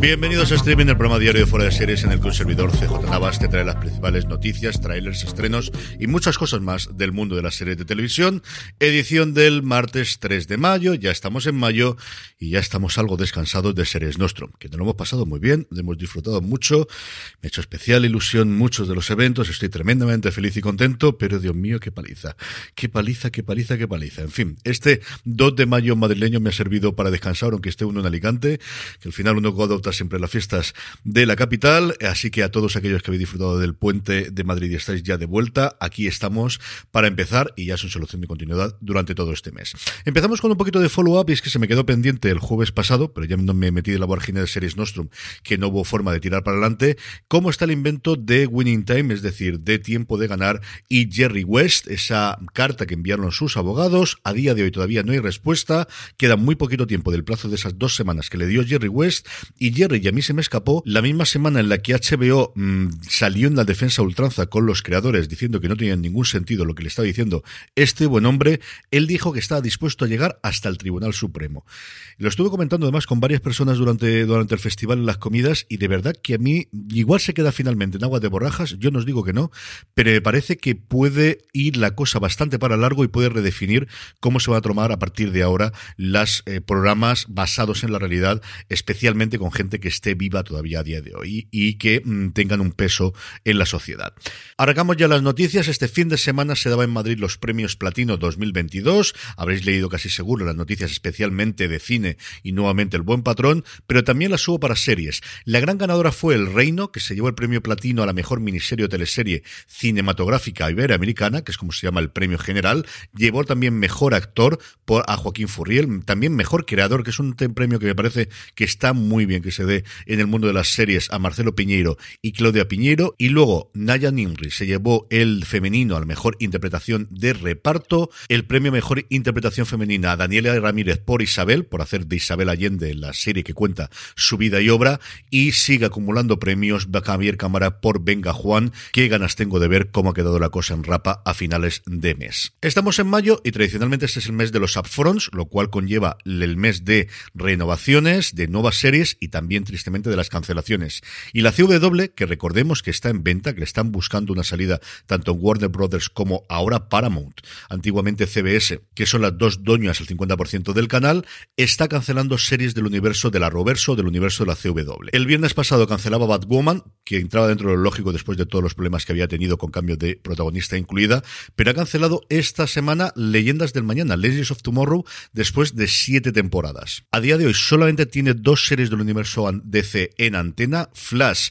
Bienvenidos a Streaming, el programa diario de Fuera de Series en el que un servidor CJ Navas te trae las principales noticias, trailers, estrenos y muchas cosas más del mundo de las series de televisión. Edición del martes 3 de mayo, ya estamos en mayo y ya estamos algo descansados de Series Nostrum, que nos lo hemos pasado muy bien, hemos disfrutado mucho, me ha hecho especial ilusión muchos de los eventos, estoy tremendamente feliz y contento, pero Dios mío, qué paliza, qué paliza, qué paliza, qué paliza. En fin, este 2 de mayo madrileño me ha servido para descansar, aunque esté uno en Alicante, que al final uno adopta siempre las fiestas de la capital, así que a todos aquellos que habéis disfrutado del puente de Madrid y estáis ya de vuelta, aquí estamos para empezar y ya es una solución de continuidad durante todo este mes. Empezamos con un poquito de follow-up y es que se me quedó pendiente el jueves pasado, pero ya no me metí de la vorágine de Series Nostrum, que no hubo forma de tirar para adelante, cómo está el invento de Winning Time, es decir, de tiempo de ganar y Jerry West, esa carta que enviaron sus abogados, a día de hoy todavía no hay respuesta, queda muy poquito tiempo del plazo de esas dos semanas que le dio Jerry West y Jerry, y a mí se me escapó, la misma semana en la que HBO mm, salió en la defensa ultranza con los creadores diciendo que no tenía ningún sentido lo que le estaba diciendo este buen hombre, él dijo que estaba dispuesto a llegar hasta el Tribunal Supremo. Lo estuve comentando además con varias personas durante, durante el festival en las comidas y de verdad que a mí igual se queda finalmente en agua de borrajas, yo no os digo que no, pero me parece que puede ir la cosa bastante para largo y puede redefinir cómo se van a tomar a partir de ahora los eh, programas basados en la realidad, especialmente con gente que esté viva todavía a día de hoy y que mm, tengan un peso en la sociedad. Arrancamos ya las noticias. Este fin de semana se daba en Madrid los premios Platino 2022. Habréis leído casi seguro las noticias especialmente de cine y nuevamente El Buen Patrón, pero también las hubo para series. La gran ganadora fue El Reino, que se llevó el premio Platino a la mejor miniserie o teleserie cinematográfica iberoamericana, que es como se llama el premio general. Llevó también mejor actor a Joaquín Furriel, también mejor creador, que es un premio que me parece que está muy bien que se dé en el mundo de las series a Marcelo Piñeiro y Claudia Piñeiro. Y luego Naya Nimri se llevó el femenino a la mejor interpretación de reparto, el premio mejor interpretación femenina a Daniela Ramírez por Isabel, por hacer de Isabel Allende la serie que cuenta su vida y obra, y sigue acumulando premios Javier Cámara por Venga Juan. Qué ganas tengo de ver cómo ha quedado la cosa en Rapa a finales de mes. Estamos en mayo y tradicionalmente este es el mes de los upfronts, lo cual conlleva el mes de renovaciones, de nuevas series y también tristemente de las cancelaciones. Y la CW, que recordemos que está en venta, que le están buscando una salida tanto Warner Brothers como ahora Paramount, antiguamente CBS, que son las dos dueñas al 50% del canal, está cancelando series del universo de la Roverso, del universo de la CW. El viernes pasado cancelaba Batwoman, que entraba dentro de lo lógico después de todos los problemas que había tenido con cambio de protagonista incluida, pero ha cancelado esta semana Leyendas del Mañana, Legends of Tomorrow, después de siete temporadas. A día de hoy solamente tiene dos series del universo DC en antena, Flash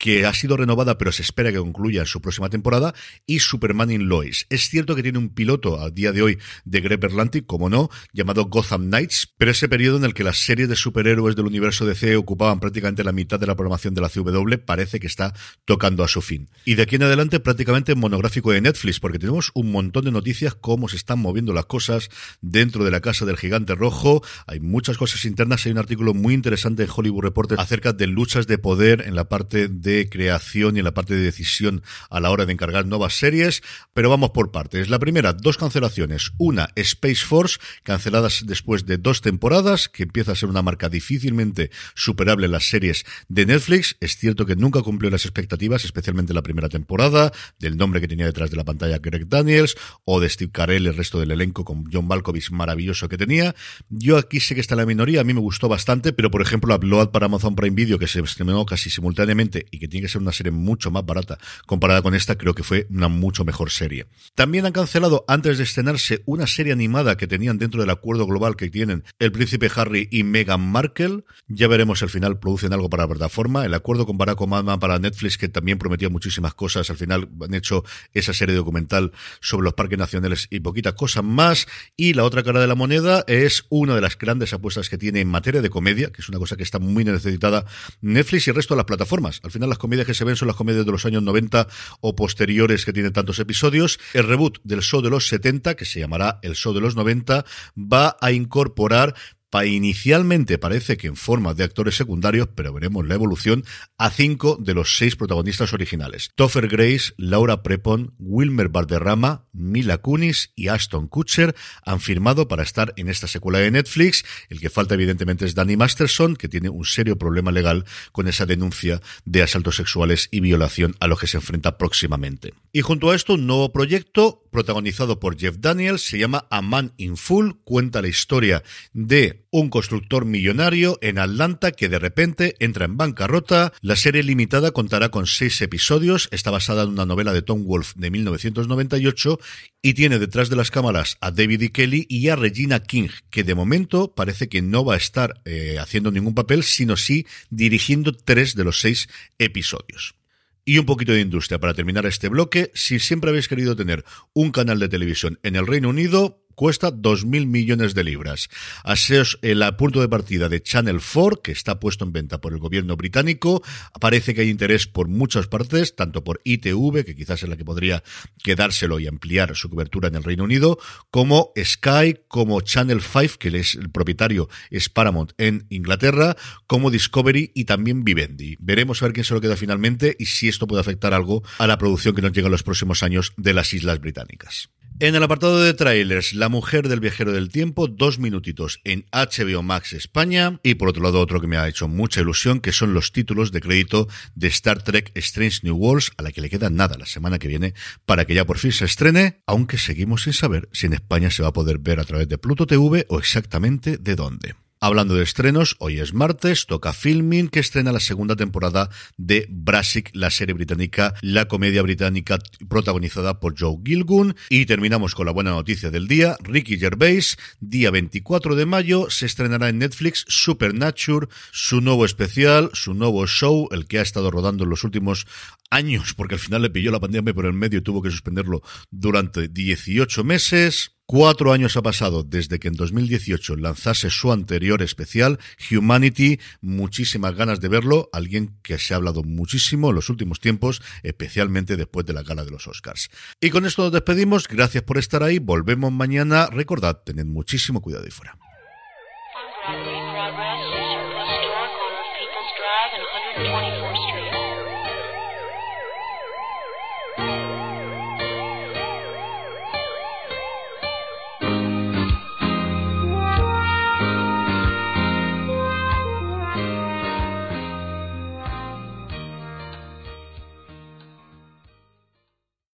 que ha sido renovada pero se espera que concluya en su próxima temporada, y Superman in Lois. Es cierto que tiene un piloto a día de hoy de Greg Berlanti, como no, llamado Gotham Knights, pero ese periodo en el que las series de superhéroes del universo DC ocupaban prácticamente la mitad de la programación de la CW parece que está tocando a su fin. Y de aquí en adelante prácticamente monográfico de Netflix, porque tenemos un montón de noticias cómo se están moviendo las cosas dentro de la casa del gigante rojo. Hay muchas cosas internas, hay un artículo muy interesante en Hollywood Reporter acerca de luchas de poder en la parte de de creación y en la parte de decisión a la hora de encargar nuevas series, pero vamos por partes. La primera, dos cancelaciones. Una, Space Force, canceladas después de dos temporadas, que empieza a ser una marca difícilmente superable en las series de Netflix. Es cierto que nunca cumplió las expectativas, especialmente la primera temporada, del nombre que tenía detrás de la pantalla Greg Daniels, o de Steve Carell, el resto del elenco con John Malkovich maravilloso que tenía. Yo aquí sé que está la minoría, a mí me gustó bastante, pero por ejemplo, Upload para Amazon Prime Video, que se estrenó casi simultáneamente y que tiene que ser una serie mucho más barata comparada con esta, creo que fue una mucho mejor serie. También han cancelado antes de estrenarse una serie animada que tenían dentro del acuerdo global que tienen el príncipe Harry y Meghan Markle. Ya veremos al final producen algo para la plataforma. El acuerdo con Barack Obama para Netflix, que también prometía muchísimas cosas, al final han hecho esa serie documental sobre los parques nacionales y poquitas cosas más. Y la otra cara de la moneda es una de las grandes apuestas que tiene en materia de comedia, que es una cosa que está muy necesitada Netflix y el resto de las plataformas. Al final las comedias que se ven son las comedias de los años 90 o posteriores que tienen tantos episodios. El reboot del show de los 70, que se llamará el show de los 90, va a incorporar inicialmente parece que en forma de actores secundarios, pero veremos la evolución, a cinco de los seis protagonistas originales. Topher Grace, Laura Prepon, Wilmer Valderrama, Mila Kunis y Ashton Kutcher han firmado para estar en esta secuela de Netflix. El que falta evidentemente es Danny Masterson, que tiene un serio problema legal con esa denuncia de asaltos sexuales y violación a los que se enfrenta próximamente. Y junto a esto, un nuevo proyecto protagonizado por Jeff Daniels, se llama A Man in Full, cuenta la historia de un constructor millonario en Atlanta que de repente entra en bancarrota. La serie limitada contará con seis episodios, está basada en una novela de Tom Wolfe de 1998 y tiene detrás de las cámaras a David E. Kelly y a Regina King, que de momento parece que no va a estar eh, haciendo ningún papel, sino sí dirigiendo tres de los seis episodios. Y un poquito de industria para terminar este bloque. Si siempre habéis querido tener un canal de televisión en el Reino Unido, cuesta 2.000 millones de libras. Aseos el punto de partida de Channel 4, que está puesto en venta por el gobierno británico. Parece que hay interés por muchas partes, tanto por ITV, que quizás es la que podría quedárselo y ampliar su cobertura en el Reino Unido, como Sky, como Channel 5, que es el propietario es Paramount en Inglaterra, como Discovery y también Vivendi. Veremos a ver quién se lo queda finalmente y si esto puede afectar algo a la producción que nos llega en los próximos años de las Islas Británicas. En el apartado de trailers, La mujer del viajero del tiempo, dos minutitos en HBO Max España. Y por otro lado, otro que me ha hecho mucha ilusión, que son los títulos de crédito de Star Trek Strange New Worlds, a la que le queda nada la semana que viene para que ya por fin se estrene, aunque seguimos sin saber si en España se va a poder ver a través de Pluto TV o exactamente de dónde. Hablando de estrenos, hoy es martes, toca Filming, que estrena la segunda temporada de Brassic, la serie británica, la comedia británica protagonizada por Joe Gilgun. Y terminamos con la buena noticia del día. Ricky Gervais, día 24 de mayo, se estrenará en Netflix Supernature, su nuevo especial, su nuevo show, el que ha estado rodando en los últimos años, porque al final le pilló la pandemia por el medio y tuvo que suspenderlo durante 18 meses. Cuatro años ha pasado desde que en 2018 lanzase su anterior especial, Humanity. Muchísimas ganas de verlo. Alguien que se ha hablado muchísimo en los últimos tiempos, especialmente después de la gala de los Oscars. Y con esto nos despedimos. Gracias por estar ahí. Volvemos mañana. Recordad, tened muchísimo cuidado y fuera.